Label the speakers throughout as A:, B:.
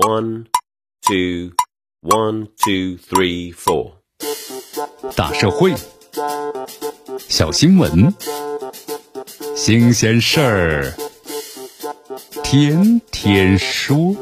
A: One, two, one, two, three, four。
B: 大社会，小新闻，新鲜事儿，天天说。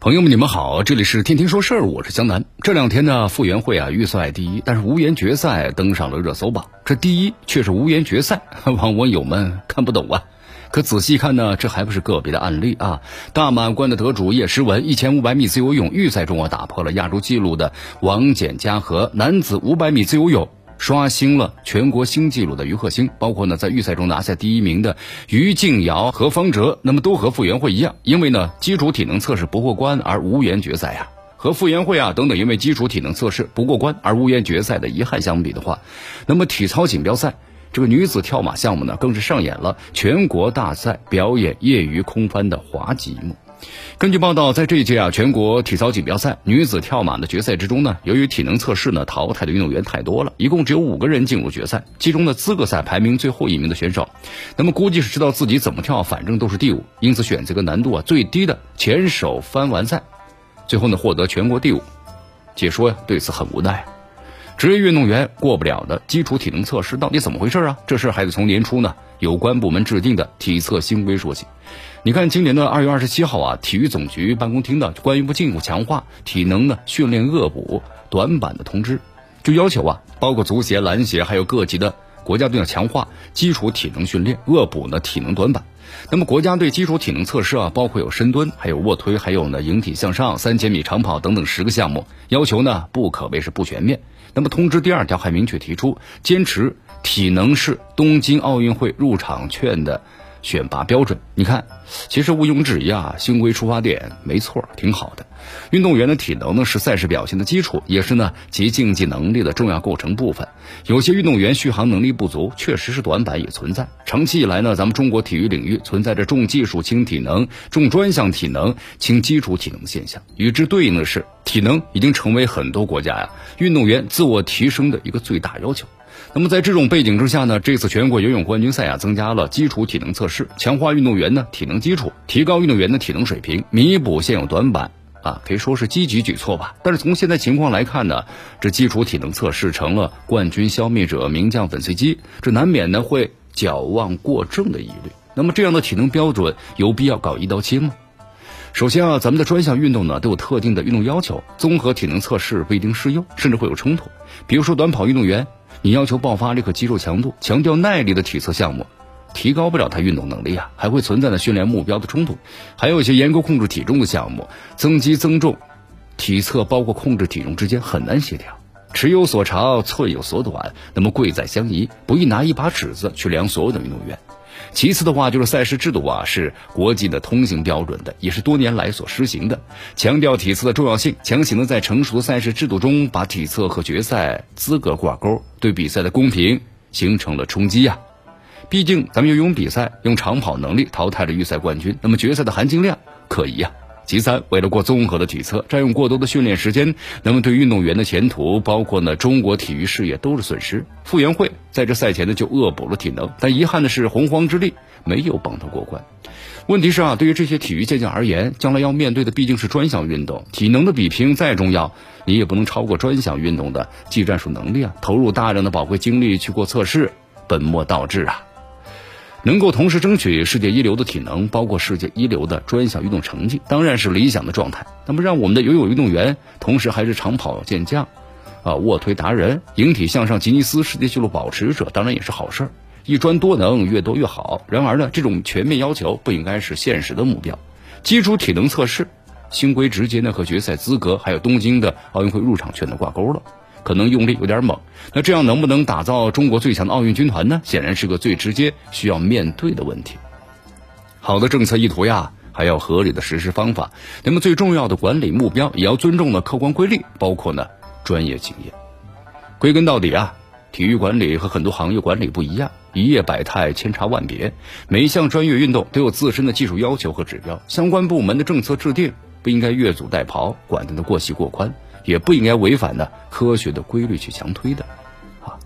B: 朋友们，你们好，这里是天天说事儿，我是江南。这两天呢，傅园慧啊预赛第一，但是无缘决赛登上了热搜榜。这第一却是无缘决赛，网 网友们看不懂啊。可仔细看呢，这还不是个别的案例啊。大满贯的得主叶诗文，一千五百米自由泳预赛中啊打破了亚洲纪录的王简嘉禾男子五百米自由泳。刷新了全国新纪录的于鹤星，包括呢在预赛中拿下第一名的于静瑶和方哲，那么都和傅园慧一样，因为呢基础体能测试不过关而无缘决赛呀。和傅园慧啊等等因为基础体能测试不过关而无缘决赛的遗憾相比的话，那么体操锦标赛这个女子跳马项目呢，更是上演了全国大赛表演业余空翻的滑稽一幕。根据报道，在这一届啊全国体操锦标赛女子跳马的决赛之中呢，由于体能测试呢淘汰的运动员太多了，一共只有五个人进入决赛。其中呢资格赛排名最后一名的选手，那么估计是知道自己怎么跳，反正都是第五，因此选择个难度啊最低的前手翻完赛，最后呢获得全国第五。解说呀对此很无奈。职业运动员过不了的基础体能测试到底怎么回事啊？这事还得从年初呢有关部门制定的体测新规说起。你看，今年的二月二十七号啊，体育总局办公厅的关于不进一步强化体能的训练恶补短板的通知，就要求啊，包括足协、篮协还有各级的国家队要强化基础体能训练，恶补呢体能短板。那么国家队基础体能测试啊，包括有深蹲、还有卧推、还有呢引体向上、三千米长跑等等十个项目，要求呢不可谓是不全面。那么通知第二条还明确提出，坚持体能是东京奥运会入场券的选拔标准。你看，其实毋庸置疑啊，新规出发点没错，挺好的。运动员的体能呢是赛事表现的基础，也是呢其竞技能力的重要构成部分。有些运动员续航能力不足，确实是短板也存在。长期以来呢，咱们中国体育领域存在着重技术轻体能、重专项体能轻基础体能现象。与之对应的是，体能已经成为很多国家呀运动员自我提升的一个最大要求。那么在这种背景之下呢，这次全国游泳冠军赛啊，增加了基础体能测试，强化运动员呢体能基础，提高运动员的体能水平，弥补现有短板。啊，可以说是积极举措吧。但是从现在情况来看呢，这基础体能测试成了冠军消灭者、名将粉碎机，这难免呢会矫枉过正的疑虑。那么这样的体能标准有必要搞一刀切吗？首先啊，咱们的专项运动呢都有特定的运动要求，综合体能测试不一定适用，甚至会有冲突。比如说短跑运动员，你要求爆发力和肌肉强度，强调耐力的体测项目。提高不了他运动能力啊，还会存在的训练目标的冲突，还有一些严格控制体重的项目，增肌增重，体测包括控制体重之间很难协调，尺有所长，寸有所短，那么贵在相宜，不宜拿一把尺子去量所有的运动员。其次的话，就是赛事制度啊，是国际的通行标准的，也是多年来所实行的，强调体测的重要性，强行的在成熟赛事制度中把体测和决赛资格挂钩，对比赛的公平形成了冲击呀。毕竟，咱们游泳比赛用长跑能力淘汰了预赛冠军，那么决赛的含金量可疑啊。其三，为了过综合的体测，占用过多的训练时间，那么对运动员的前途，包括呢中国体育事业都是损失。傅园慧在这赛前呢就恶补了体能，但遗憾的是洪荒之力没有帮他过关。问题是啊，对于这些体育健将而言，将来要面对的毕竟是专项运动，体能的比拼再重要，你也不能超过专项运动的技战术能力啊。投入大量的宝贵精力去过测试，本末倒置啊。能够同时争取世界一流的体能，包括世界一流的专项运动成绩，当然是理想的状态。那么，让我们的游泳运动员同时还是长跑健将，啊，卧推达人、引体向上吉尼斯世界纪录保持者，当然也是好事儿。一专多能，越多越好。然而呢，这种全面要求不应该是现实的目标。基础体能测试新规直接呢和决赛资格还有东京的奥运会入场券的挂钩了。可能用力有点猛，那这样能不能打造中国最强的奥运军团呢？显然是个最直接需要面对的问题。好的政策意图呀，还要合理的实施方法。那么最重要的管理目标，也要尊重的客观规律，包括呢专业经验。归根到底啊，体育管理和很多行业管理不一样，一业百态，千差万别。每一项专业运动都有自身的技术要求和指标，相关部门的政策制定不应该越俎代庖，管得过细过宽。也不应该违反呢科学的规律去强推的，啊，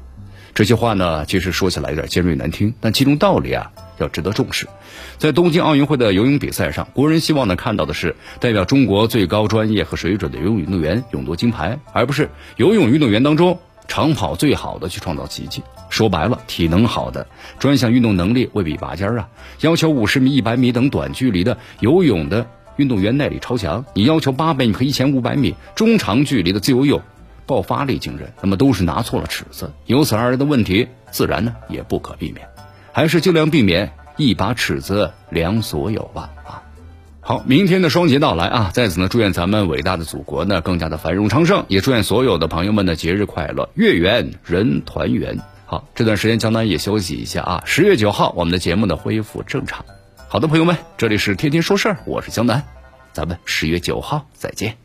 B: 这些话呢，其实说起来有点尖锐难听，但其中道理啊，要值得重视。在东京奥运会的游泳比赛上，国人希望呢看到的是代表中国最高专业和水准的游泳运动员勇夺金牌，而不是游泳运动员当中长跑最好的去创造奇迹。说白了，体能好的专项运动能力未必拔尖啊。要求五十米、一百米等短距离的游泳的运动员耐力超强，你要求八百米和一千五百米中长距离的自由泳爆发力惊人，那么都是拿错了尺子，由此而来的问题自然呢也不可避免，还是尽量避免一把尺子量所有吧啊。好，明天的双节到来啊，在此呢祝愿咱们伟大的祖国呢更加的繁荣昌盛，也祝愿所有的朋友们的节日快乐，月圆人团圆。好，这段时间江南也休息一下啊。十月九号，我们的节目呢恢复正常。好的，朋友们，这里是天天说事儿，我是江南，咱们十月九号再见。